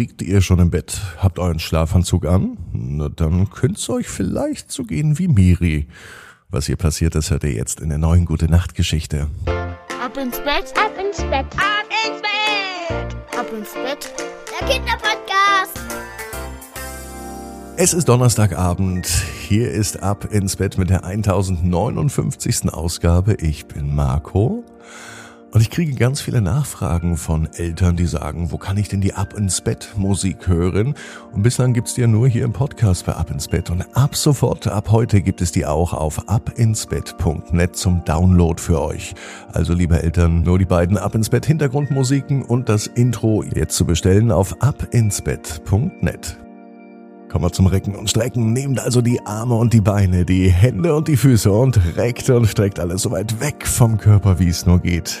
liegt ihr schon im Bett, habt euren Schlafanzug an? Na, dann könnt's euch vielleicht so gehen wie Miri. Was hier passiert ist, hört ihr jetzt in der neuen Gute Nacht Geschichte. Ab ins Bett, Ab ins Bett, ab ins Bett. ab ins Bett. Der Kinderpodcast. Es ist Donnerstagabend. Hier ist Ab ins Bett mit der 1059. Ausgabe. Ich bin Marco. Und ich kriege ganz viele Nachfragen von Eltern, die sagen, wo kann ich denn die Ab ins Bett Musik hören? Und bislang gibt's die ja nur hier im Podcast bei Ab ins Bett. Und ab sofort, ab heute gibt es die auch auf abinsbett.net zum Download für euch. Also liebe Eltern, nur die beiden Ab ins Bett Hintergrundmusiken und das Intro jetzt zu bestellen auf abinsbett.net. Kommen wir zum Recken und Strecken. Nehmt also die Arme und die Beine, die Hände und die Füße und reckt und streckt alles so weit weg vom Körper, wie es nur geht.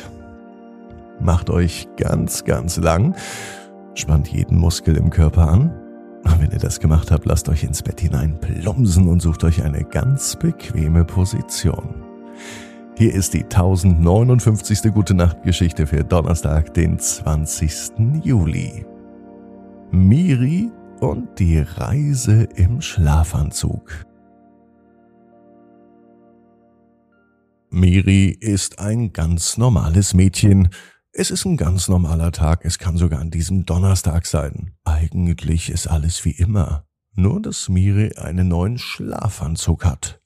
Macht euch ganz, ganz lang. Spannt jeden Muskel im Körper an. Und wenn ihr das gemacht habt, lasst euch ins Bett hinein plumpsen und sucht euch eine ganz bequeme Position. Hier ist die 1059. Gute Nacht Geschichte für Donnerstag, den 20. Juli. Miri und die Reise im Schlafanzug. Miri ist ein ganz normales Mädchen. Es ist ein ganz normaler Tag, es kann sogar an diesem Donnerstag sein. Eigentlich ist alles wie immer, nur dass Miri einen neuen Schlafanzug hat.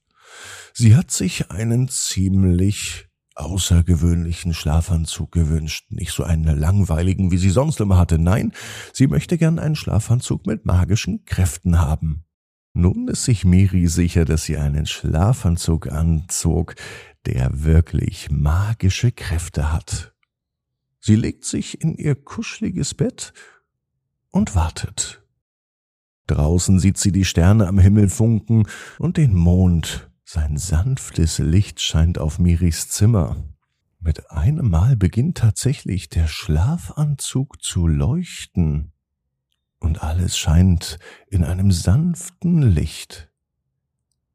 Sie hat sich einen ziemlich außergewöhnlichen Schlafanzug gewünscht, nicht so einen langweiligen, wie sie sonst immer hatte. Nein, sie möchte gern einen Schlafanzug mit magischen Kräften haben. Nun ist sich Miri sicher, dass sie einen Schlafanzug anzog, der wirklich magische Kräfte hat. Sie legt sich in ihr kuscheliges Bett und wartet. Draußen sieht sie die Sterne am Himmel funken und den Mond. Sein sanftes Licht scheint auf Miris Zimmer. Mit einem Mal beginnt tatsächlich der Schlafanzug zu leuchten. Und alles scheint in einem sanften Licht.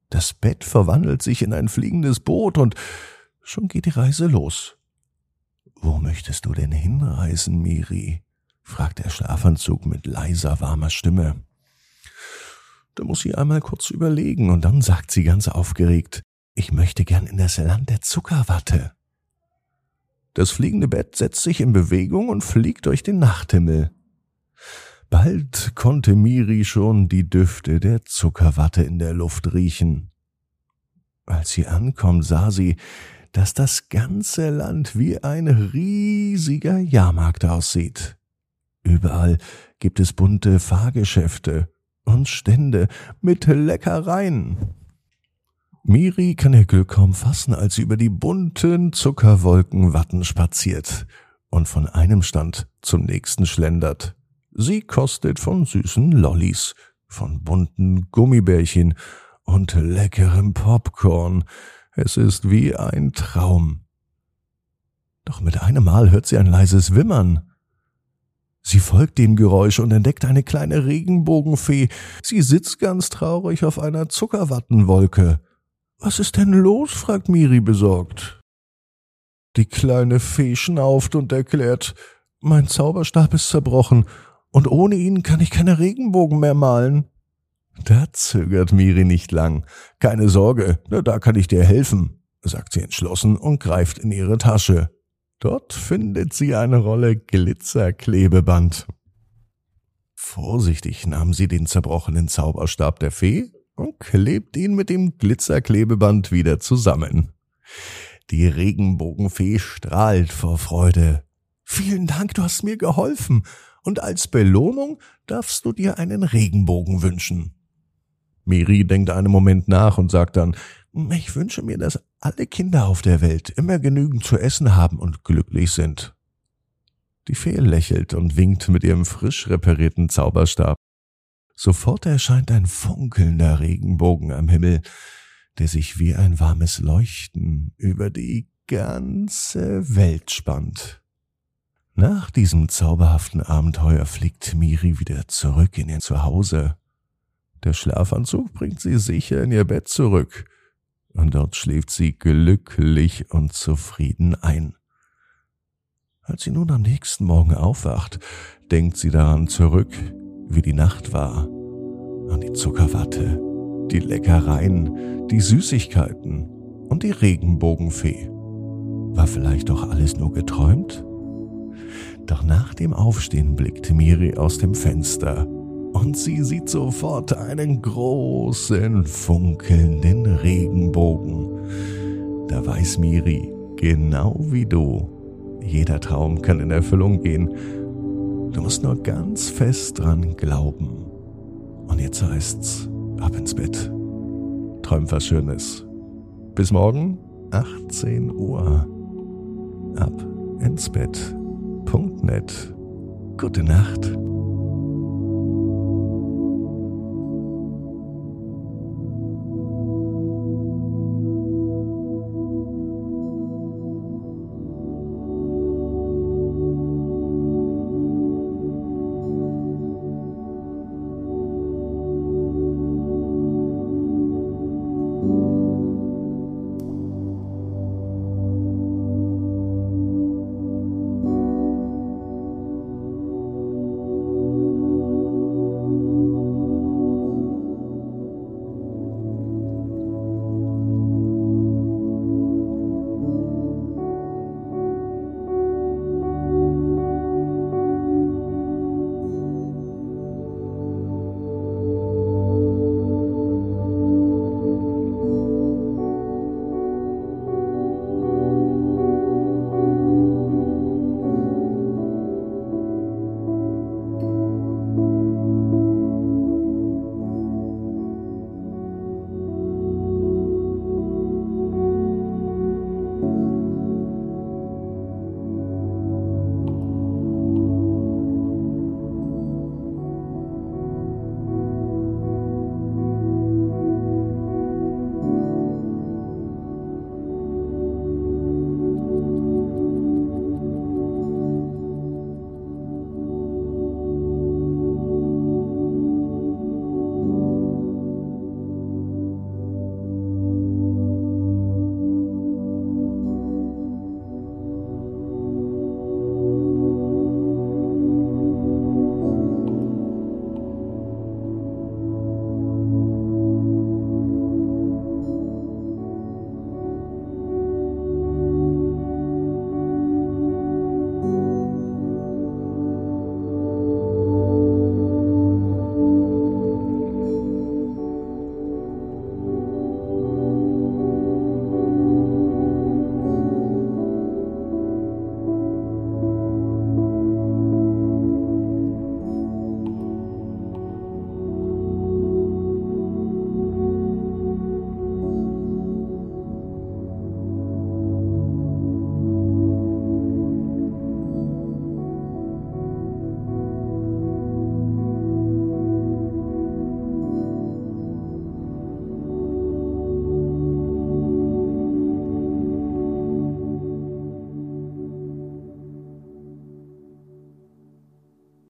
Das Bett verwandelt sich in ein fliegendes Boot und schon geht die Reise los. Wo möchtest du denn hinreisen, Miri? fragt der Schlafanzug mit leiser, warmer Stimme. Da muss sie einmal kurz überlegen und dann sagt sie ganz aufgeregt, ich möchte gern in das Land der Zuckerwatte. Das fliegende Bett setzt sich in Bewegung und fliegt durch den Nachthimmel. Bald konnte Miri schon die Düfte der Zuckerwatte in der Luft riechen. Als sie ankommt, sah sie, dass das ganze Land wie ein riesiger Jahrmarkt aussieht. Überall gibt es bunte Fahrgeschäfte und Stände mit Leckereien. Miri kann ihr Glück kaum fassen, als sie über die bunten Zuckerwolkenwatten spaziert und von einem Stand zum nächsten schlendert. Sie kostet von süßen Lollis, von bunten Gummibärchen und leckerem Popcorn. Es ist wie ein Traum. Doch mit einem Mal hört sie ein leises Wimmern. Sie folgt dem Geräusch und entdeckt eine kleine Regenbogenfee. Sie sitzt ganz traurig auf einer Zuckerwattenwolke. Was ist denn los? fragt Miri besorgt. Die kleine Fee schnauft und erklärt, mein Zauberstab ist zerbrochen und ohne ihn kann ich keine Regenbogen mehr malen. Da zögert Miri nicht lang. Keine Sorge, da kann ich dir helfen, sagt sie entschlossen und greift in ihre Tasche. Dort findet sie eine Rolle Glitzerklebeband. Vorsichtig nahm sie den zerbrochenen Zauberstab der Fee und klebt ihn mit dem Glitzerklebeband wieder zusammen. Die Regenbogenfee strahlt vor Freude. Vielen Dank, du hast mir geholfen, und als Belohnung darfst du dir einen Regenbogen wünschen. Miri denkt einen Moment nach und sagt dann, ich wünsche mir, dass alle Kinder auf der Welt immer genügend zu essen haben und glücklich sind. Die Fee lächelt und winkt mit ihrem frisch reparierten Zauberstab. Sofort erscheint ein funkelnder Regenbogen am Himmel, der sich wie ein warmes Leuchten über die ganze Welt spannt. Nach diesem zauberhaften Abenteuer fliegt Miri wieder zurück in ihr Zuhause. Der Schlafanzug bringt sie sicher in ihr Bett zurück, und dort schläft sie glücklich und zufrieden ein. Als sie nun am nächsten Morgen aufwacht, denkt sie daran zurück, wie die Nacht war. An die Zuckerwatte, die Leckereien, die Süßigkeiten und die Regenbogenfee. War vielleicht doch alles nur geträumt? Doch nach dem Aufstehen blickt Miri aus dem Fenster und sie sieht sofort einen großen, funkelnden Regenbogen. Da weiß Miri, genau wie du, jeder Traum kann in Erfüllung gehen. Du musst nur ganz fest dran glauben. Und jetzt heißt's, ab ins Bett. Träum was Schönes. Bis morgen, 18 Uhr. Ab ins Bett. Punkt net. Gute Nacht.